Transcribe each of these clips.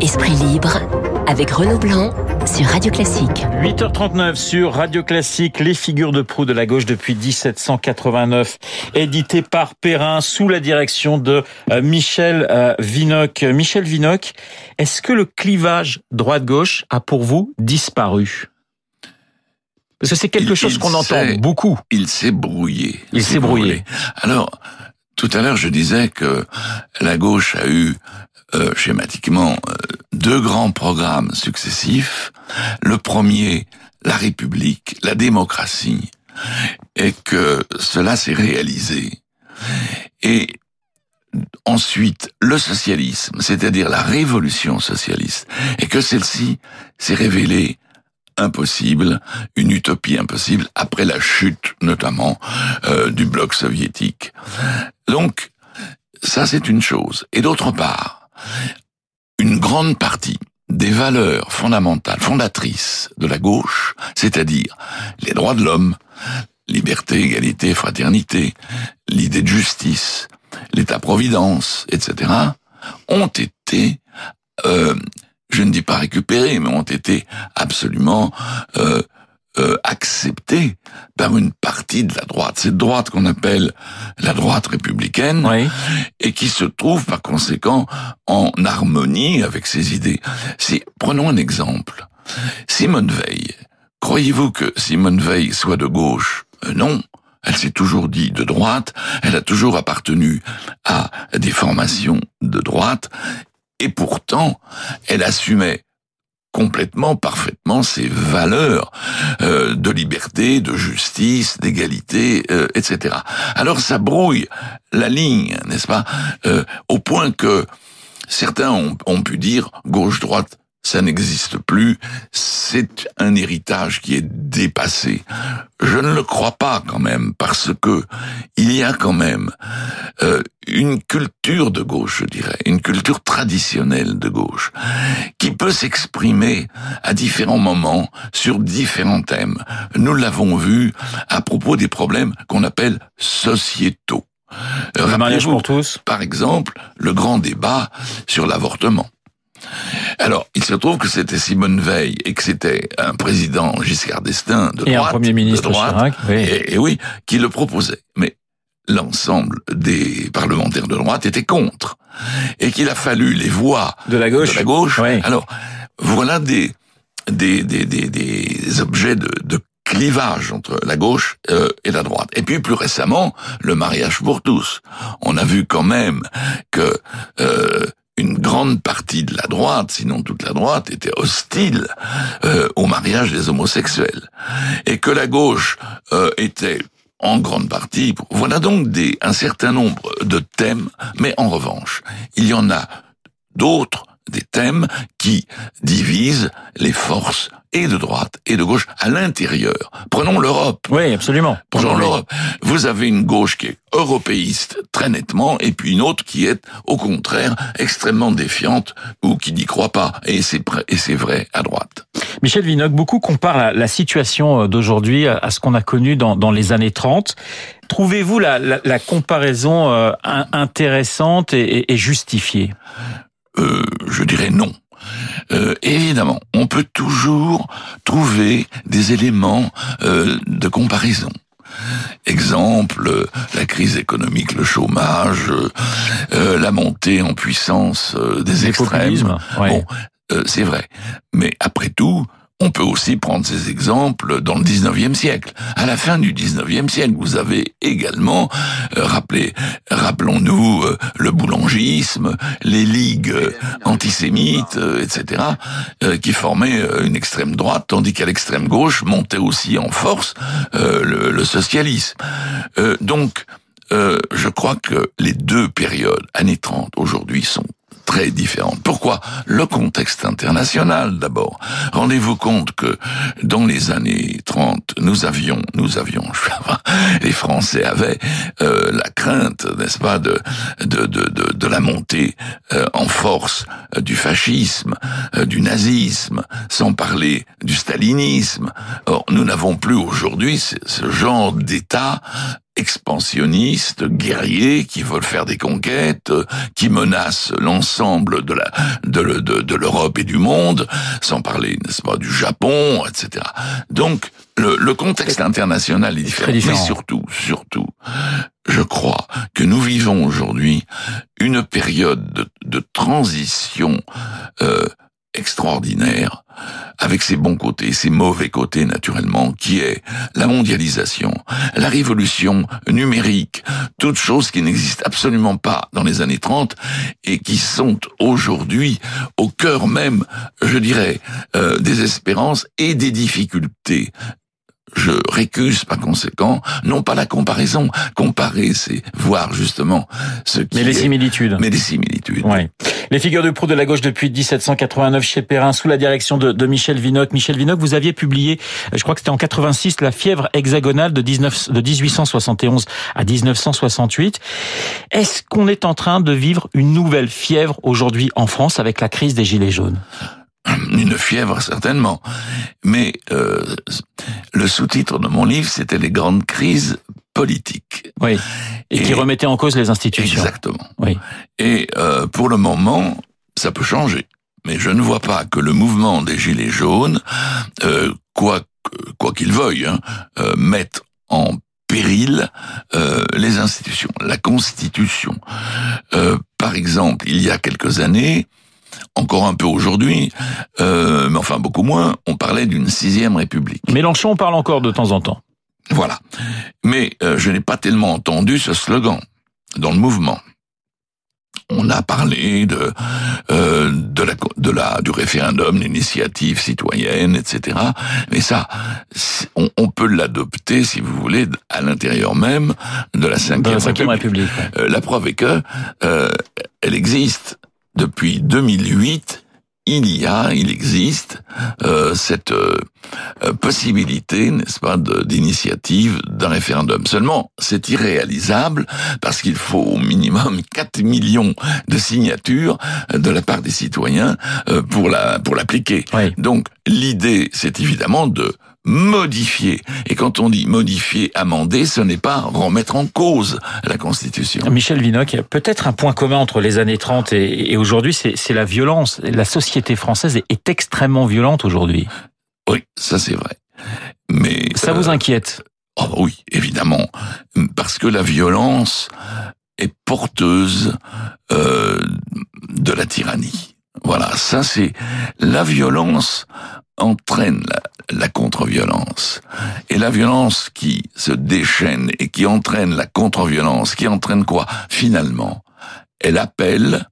Esprit libre avec Renaud Blanc sur Radio Classique. 8h39 sur Radio Classique, les figures de proue de la gauche depuis 1789, édité par Perrin sous la direction de euh, Michel euh, Vinoc. Michel Vinoc, est-ce que le clivage droite-gauche a pour vous disparu? Parce que c'est quelque chose qu'on entend beaucoup. Il s'est brouillé. Il s'est brouillé. Alors, tout à l'heure, je disais que la gauche a eu euh, schématiquement euh, deux grands programmes successifs. Le premier, la République, la démocratie, et que cela s'est réalisé. Et ensuite, le socialisme, c'est-à-dire la révolution socialiste, et que celle-ci s'est révélée impossible, une utopie impossible, après la chute notamment euh, du bloc soviétique. Donc, ça c'est une chose. Et d'autre part, une grande partie des valeurs fondamentales, fondatrices de la gauche, c'est-à-dire les droits de l'homme, liberté, égalité, fraternité, l'idée de justice, l'État-providence, etc., ont été, euh, je ne dis pas récupérés, mais ont été absolument euh, euh, acceptés par une partie de la droite. Cette droite qu'on appelle la droite républicaine Oui. et qui se trouve par conséquent en harmonie avec ses idées. Si, prenons un exemple. Simone Veil. Croyez-vous que Simone Veil soit de gauche? Euh, Non. Elle s'est toujours dit de droite, elle a toujours appartenu à des formations de droite, et pourtant, elle assumait complètement, parfaitement ses valeurs euh, de liberté, de justice, d'égalité, euh, etc. Alors ça brouille la ligne, n'est-ce pas? Euh, Au point que certains ont, ont pu dire gauche-droite, ça n'existe plus, c'est un héritage qui est dépassé. Je ne le crois pas quand même, parce que il y a quand même euh, une culture de gauche, je dirais, une culture traditionnelle de gauche, qui peut s'exprimer à différents moments sur différents thèmes. Nous l'avons vu à propos des problèmes qu'on appelle sociétaux. Le mariage pour tous. par exemple, le grand débat sur l'avortement. Alors, il se trouve que c'était Simone Veil et que c'était un président Giscard d'Estaing de Et un droite, Premier ministre de droite, Chirac. Oui. et, et oui, qui le proposait. Mais l'ensemble des parlementaires de droite étaient contre. Et qu'il a fallu les voix De la gauche. de la gauche. Oui. Alors, voilà des, des, des, des, des objets de, de clivage entre la gauche euh, et la droite. Et puis plus récemment, le mariage pour tous. On a vu quand même que euh, une grande partie de la droite, sinon toute la droite, était hostile euh, au mariage des homosexuels. Et que la gauche euh, était en grande partie. Voilà donc un certain nombre de thèmes, mais en revanche, il y en a d'autres, des thèmes qui divisent les forces et de droite et de gauche à l'intérieur. Prenons l'Europe. Oui, absolument. Prenons l'Europe. Vous avez une gauche qui est européiste très nettement, et puis une autre qui est, au contraire, extrêmement défiante ou qui n'y croit pas. Et c'est et c'est vrai à droite. Michel Vinocq, beaucoup comparent la, la situation euh, d'aujourd'hui à, ce qu'on a connu dans, dans les années 30. Trouvez-vous la, la, la comparaison euh, in- intéressante et, et- et justifiée? Euh, je dirais non. Euh, évidemment, on peut toujours trouver des éléments euh, de comparaison. Exemple, la crise économique, le chômage, euh, la montée en puissance des Les extrêmes. ouais. Bon, c'est vrai. Mais après tout, on peut aussi prendre ces exemples dans le 19e siècle. À la fin du 19e siècle, vous avez également, euh, rappelé, rappelons-nous, euh, le boulangisme, les ligues euh, antisémites, etc., qui formaient une extrême droite, tandis qu'à l'extrême gauche montait aussi en force le, le socialisme. Donc, je crois que les deux périodes, années 30, aujourd'hui, sont très différentes. Pourquoi Le contexte international d'abord? Rendez-vous compte que dans les années 30, nous avions, nous avions, les Français avaient euh, la crainte, n'est-ce pas, de de, de, de, la montée euh, en force euh, du fascisme, euh, du nazisme, sans parler du stalinisme. Or, nous n'avons plus aujourd'hui ce genre d'État expansionnistes, guerriers, qui veulent faire des conquêtes, qui menacent l'ensemble de la de, de, l'Europe et du monde, sans parler, n'est-ce pas, du Japon, etc. Donc le, le contexte international est différent, mais surtout, surtout, je crois que nous vivons aujourd'hui une période de, de transition euh, extraordinaire, avec ses bons côtés, ses mauvais côtés naturellement, qui est la mondialisation, la révolution numérique, toutes choses qui n'existent absolument pas dans les années 30 et qui sont aujourd'hui au cœur même, je dirais, euh, des espérances et des difficultés je récuse par conséquent, non pas la comparaison. Comparer, c'est voir justement ce qui Mais les similitudes. Mais les similitudes. Ouais. Les figures de proue de la gauche depuis 1789 chez Perrin, sous la direction de, de Michel Vinocq. Michel Vinocq, vous aviez publié, je crois que c'était en 86, La fièvre hexagonale de, 19, de 1871 à 1968. Est-ce qu'on est en train de vivre une nouvelle fièvre aujourd'hui en France avec la crise des Gilets jaunes? Une fièvre certainement. Mais euh, le sous-titre de mon livre, c'était les grandes crises politiques. Oui. Et, qui remettaient en cause les institutions. Exactement. Oui. Et euh, pour le moment, ça peut changer. Mais je ne vois pas que le mouvement des Gilets jaunes, euh, quoi quoi qu'il veuille, hein, euh, mette en péril euh, les institutions, la Constitution. Par exemple, il y a quelques années, encore un peu aujourd'hui, euh, mais enfin beaucoup moins, on parlait d'une sixième république. Mélenchon parle encore de temps en temps. Voilà. Mais euh, je n'ai pas tellement entendu ce slogan dans le mouvement. On a parlé de euh, de la de la du référendum, l'initiative citoyenne, etc. Mais ça, on, on peut l'adopter, si vous voulez, à l'intérieur même de la cinquième, République. Euh, la preuve est que elle existe depuis 2008, il y a, il existe euh, cette euh, possibilité, n'est-ce pas, d'initiative d'un référendum. Seulement, c'est irréalisable parce qu'il faut au minimum 4 millions de signatures de la part des citoyens euh, pour la pour l'appliquer. Donc, l'idée, c'est évidemment de modifier. Et quand on dit modifier, amender, ce n'est pas remettre en cause la Constitution. Michel Vinocq, peut-être un point commun entre les années 30 et, aujourd'hui, c'est la violence. La société française est, extrêmement violente aujourd'hui. Oui, ça c'est vrai. Mais ça vous euh, inquiète? Oh oui, évidemment, parce que la violence est porteuse euh, de la tyrannie. Voilà, ça c'est la violence entraîne la, contre-violence. Et la violence qui se déchaîne et qui entraîne la contre-violence, qui entraîne quoi? Finalement, elle appelle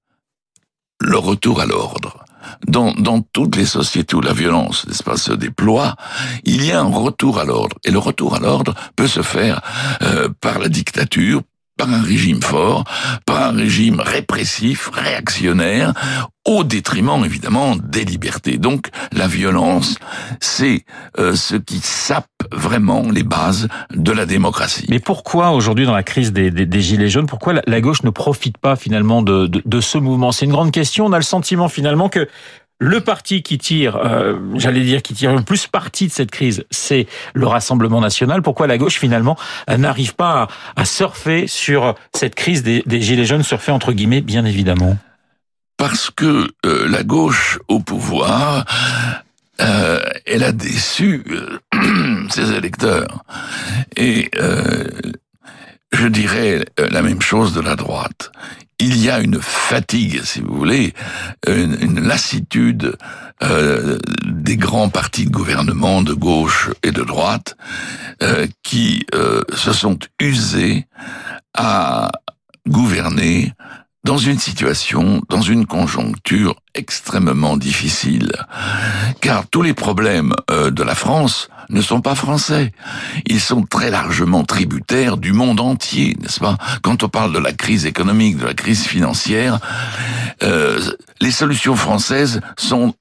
le retour à l'ordre. Dans, dans toutes les sociétés où la violence pas, se déploie, il y a un retour à l'ordre. Et le retour à l'ordre peut se faire euh, par la dictature, par un régime fort, par un régime répressif, réactionnaire, au détriment évidemment des libertés. Donc la violence, c'est euh, ce qui sape vraiment les bases de la démocratie. Mais pourquoi aujourd'hui dans la crise des, gilets jaunes, pourquoi la, gauche ne profite pas finalement de, de, de ce mouvement? C'est une grande question. On a le sentiment finalement que le parti qui tire, euh, j'allais dire, qui tire le plus parti de cette crise, c'est le Rassemblement national. Pourquoi la gauche, finalement, n'arrive pas à, surfer sur cette crise des, Gilets jaunes, surfer entre guillemets, bien évidemment? Parce que euh, la gauche au pouvoir, euh, elle a déçu ses électeurs. Et je dirais la même chose de la droite il y a une fatigue, si vous voulez, une, lassitude euh, des grands partis de gouvernement de gauche et de droite euh, qui euh, se sont usés à gouverner dans une situation, dans une conjoncture extrêmement difficile. Car tous les problèmes euh, de la France ne sont pas français. Ils sont très largement tributaires du monde entier, n'est-ce pas? Quand on parle de la crise économique, de la crise financière, euh, les solutions françaises sont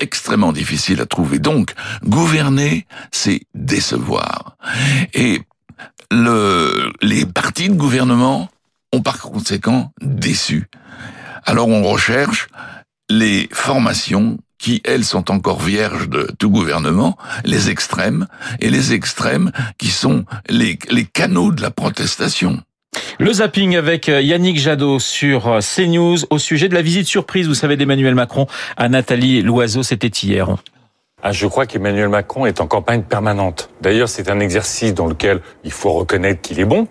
extrêmement difficiles à trouver. Donc, gouverner, c'est décevoir. Et le, les partis de gouvernement ont par conséquent déçu. Alors on recherche les formations qui, elles, sont encore vierges de tout gouvernement, les extrêmes, et les extrêmes qui sont les, les canaux de la protestation. Le zapping avec euh, Yannick Jadot sur euh, CNews au sujet de la visite surprise, vous savez, d'Emmanuel Macron à Nathalie Loiseau, c'était hier. Ah, je crois qu'Emmanuel Macron est en campagne permanente. D'ailleurs, c'est un exercice dans lequel il faut reconnaître qu'il est bon.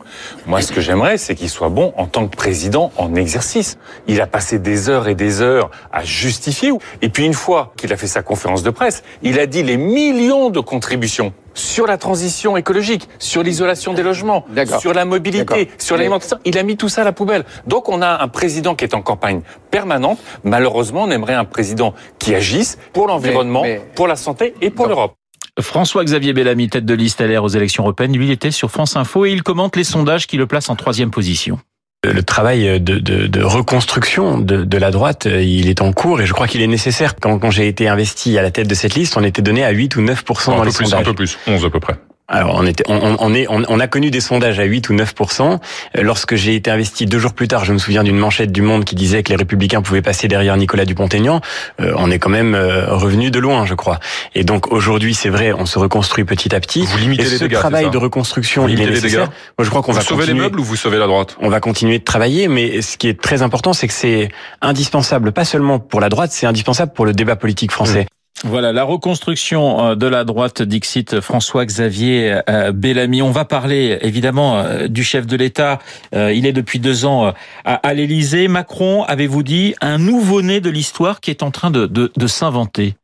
Moi, ce que j'aimerais, c'est qu'il soit bon en tant que président en exercice. Il a passé des heures et des heures à justifier. Et puis, une fois qu'il a fait sa conférence de presse, il a dit les millions de contributions sur la transition écologique, sur l'isolation des logements, sur la mobilité, sur l'alimentation. Il a mis tout ça à la poubelle. Donc on a un président qui est en campagne permanente. Malheureusement, on aimerait un président qui agisse pour l'environnement, pour la santé et pour l'Europe. François-Xavier Bellamy, tête de liste LR aux élections européennes, lui il était sur France Info et il commente les sondages qui le placent en troisième position le travail de, de, de reconstruction de, de, la droite, il est en cours et je crois qu'il est nécessaire. Quand, quand j'ai été investi à la tête de cette liste, on était donné à 8 ou 9% dans les sondages. Un peu plus, 11 à peu près. Alors on, était, on, on, est, on, a connu des sondages à 8 ou 9% Lorsque j'ai été investi deux jours plus tard, je me souviens d'une manchette du Monde qui disait que les Républicains pouvaient passer derrière Nicolas Dupont-Aignan. Euh, on est quand même euh, revenu de loin, je crois. Et donc aujourd'hui, c'est vrai, on se reconstruit petit à petit. Vous limitez et ce les travail de reconstruction, il est nécessaire. Moi, je crois qu'on va sauver les meubles ou vous sauvez la droite. On va continuer de travailler, mais ce qui est très important, c'est que c'est indispensable, pas seulement pour la droite, c'est indispensable pour le débat politique français. Voilà, la reconstruction euh, de la droite, Dixit François-Xavier euh, Bellamy. On va parler évidemment euh, du chef de l'État. Il est depuis deux ans à l'Élysée. Macron, avez-vous dit, un nouveau-né de l'histoire qui est en train de, de, de s'inventer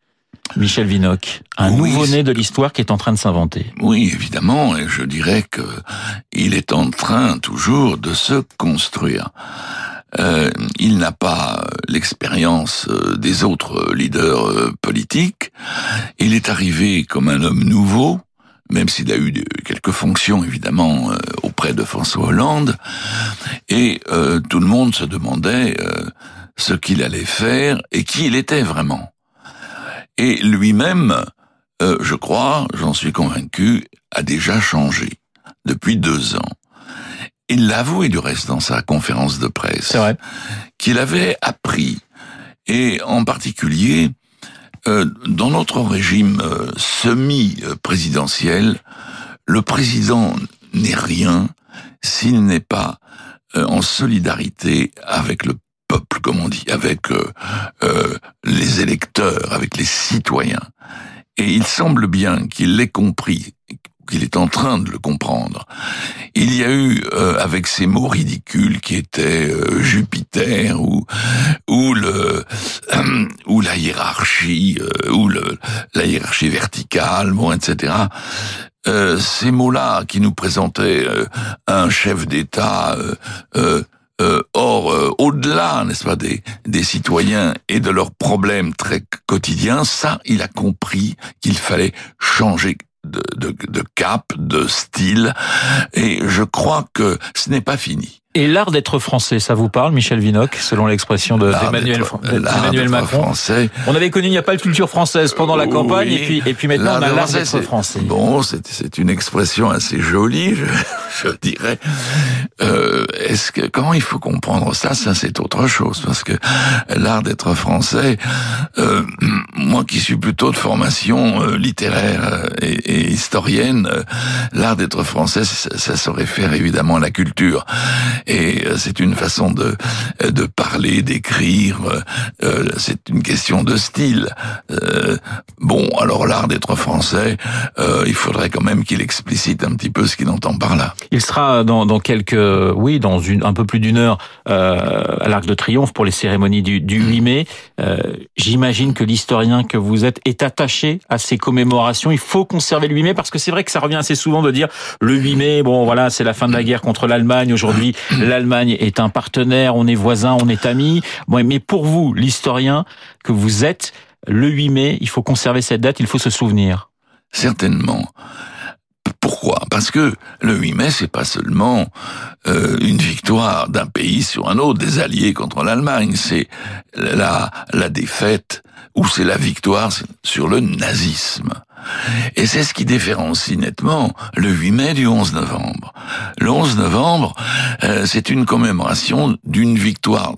Michel Vinocq, un nouveau-né de l'histoire qui est en train de s'inventer. Oui, évidemment, et je dirais que il est en train toujours de se construire. Euh, il n'a pas l'expérience euh, des autres leaders euh, politiques. Il est arrivé comme un homme nouveau, même s'il a eu quelques fonctions évidemment auprès de François Hollande, et tout le monde se demandait ce qu'il allait faire et qui il était vraiment. Et lui-même, je crois, j'en suis convaincu, a déjà changé depuis deux ans. Il l'avouait du reste dans sa conférence de presse. Qu'il avait appris, et en particulier euh, dans notre régime euh, semi-présidentiel, le président n'est rien s'il n'est pas euh, en solidarité avec le peuple, comme on dit, avec les électeurs, avec les citoyens. Et il semble bien qu'il l'ait compris, qu'il est en train de le comprendre. Il y a eu, euh, avec ces mots ridicules qui étaient euh, Jupiter ou ou le ou la hiérarchie euh, ou le la hiérarchie verticale, bon, etc. ces mots-là qui nous présentaient un chef d'État or, au-delà, n'est-ce pas, des, des citoyens et de leurs problèmes très quotidiens, ça, il a compris qu'il fallait changer de, de, de cap, de style, et je crois que ce n'est pas fini. Et l'art d'être français, ça vous parle, Michel Vinocq, selon l'expression d'Emmanuel de, Macron français. On avait connu il n'y a pas de culture française pendant la campagne, et puis et puis maintenant on a l'art d'être français. Bon, c'est une expression assez jolie, je, je dirais. Euh, Est-ce que comment il faut comprendre ça? Ça, c'est autre chose, parce que l'art d'être français, euh, moi qui suis plutôt de formation euh, littéraire euh, et, et historienne, euh, l'art d'être français, ça, ça se réfère évidemment à la culture et euh, c'est une façon de de parler, d'écrire. Euh, c'est une question de style. Euh, bon, alors l'art d'être français, il faudrait quand même qu'il explicite un petit peu ce qu'il entend par là. Il sera dans, dans quelques, oui, dans une un peu plus d'une heure à l'Arc de Triomphe pour les cérémonies du, du 8 mai. J'imagine que l'historien que vous êtes est attaché à ces commémorations. Il faut conserver le 8 mai parce que c'est vrai que ça revient assez souvent de dire le 8 mai, bon voilà, c'est la fin de la guerre contre l'Allemagne. Aujourd'hui, l'Allemagne est un partenaire, on est voisins, on est amis. Mais pour vous, l'historien que vous êtes, le 8 mai, il faut conserver cette date, il faut se souvenir. Certainement. Pourquoi? Parce que le 8 mai, c'est pas seulement euh, une victoire d'un pays sur un autre, des alliés contre l'Allemagne, c'est la, la défaite ou c'est la victoire sur le nazisme. Et c'est ce qui différencie nettement le 8 mai du 11 novembre. Le 11 novembre, euh, c'est une commémoration d'une victoire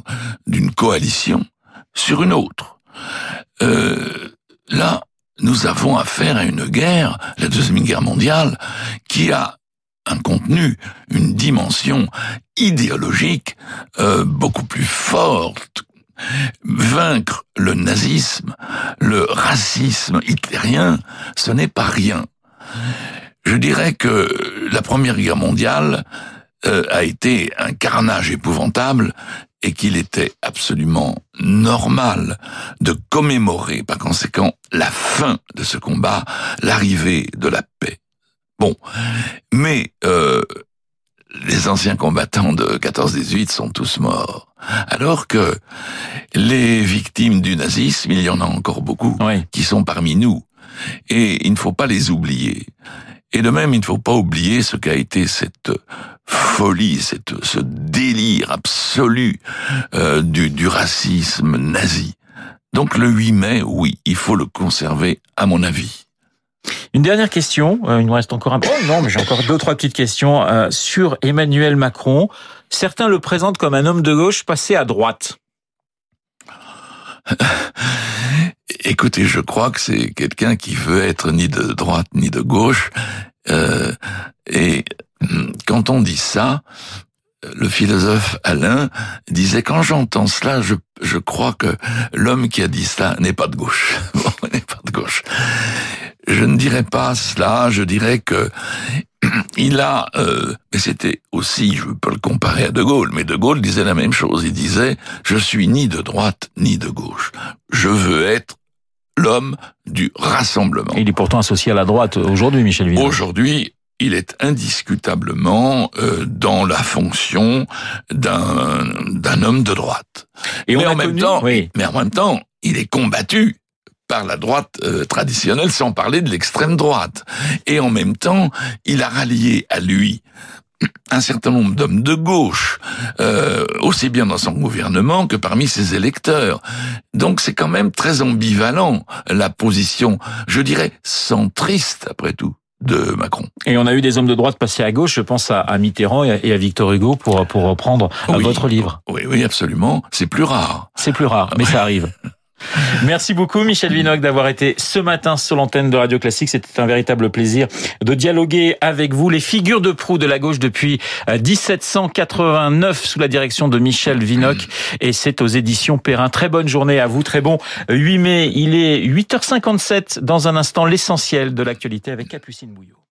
d'une coalition sur une autre. euh, là, nous avons affaire à une guerre, la Deuxième Guerre mondiale, qui a un contenu, une dimension idéologique euh, beaucoup plus forte. Vaincre le nazisme, le racisme hitlérien, ce n'est pas rien. Je dirais que la Première Guerre mondiale euh, a été un carnage épouvantable et qu'il était absolument normal de commémorer par conséquent la fin de ce combat, l'arrivée de la paix. Bon, mais euh, les anciens combattants de 14-18 sont tous morts. Alors que les victimes du nazisme, il y en a encore beaucoup qui sont parmi nous. Et il ne faut pas les oublier. Et de même, il ne faut pas oublier ce qu'a été cette folie, cette, ce délire absolu euh, du, du racisme nazi. Donc le 8 mai, oui, il faut le conserver, à mon avis. Une dernière question, euh, il nous reste encore un peu. non, mais j'ai encore deux trois petites questions euh, sur Emmanuel Macron. Certains le présentent comme un homme de gauche passé à droite. Écoutez, je crois que c'est quelqu'un qui veut être ni de droite ni de gauche. Euh, et hum, quand on dit ça, le philosophe Alain disait quand j'entends cela, je, je crois que l'homme qui a dit cela n'est pas de gauche. Bon, n'est pas de gauche. Je ne dirais pas cela, je dirais que il a, euh, mais c'était aussi, je peux le comparer à De Gaulle, mais De Gaulle disait la même chose. Il disait, je suis ni de droite ni de gauche. Je veux être l'homme du rassemblement. il est pourtant associé à la droite aujourd'hui, Michel Villard. Aujourd'hui, il est indiscutablement euh, dans la fonction d'un d'un homme de droite. Et mais en même temps, mais en même temps, il est combattu par la droite euh, traditionnelle, sans parler de l'extrême droite. Et en même temps, il a rallié à lui un certain nombre d'hommes de gauche, euh, aussi bien dans son gouvernement que parmi ses électeurs. Donc c'est quand même très ambivalent la position, je dirais, centriste après tout de Macron. Et on a eu des hommes de droite passer à gauche, je pense à, Mitterrand et à Victor Hugo pour, pour reprendre votre livre. Oui, oui, absolument. C'est plus rare. C'est plus rare, mais ça arrive. Merci beaucoup Michel Vinoc d'avoir été ce matin sur l'antenne de Radio Classique. C'était un véritable plaisir de dialoguer avec vous. Les figures de proue de la gauche depuis 1789 euh, sous la direction de Michel Vinoc et c'est aux éditions Perrin. Très bonne journée à vous, très bon 8 mai. Il est 8h57 dans un instant l'essentiel de l'actualité avec Capucine Bouillot.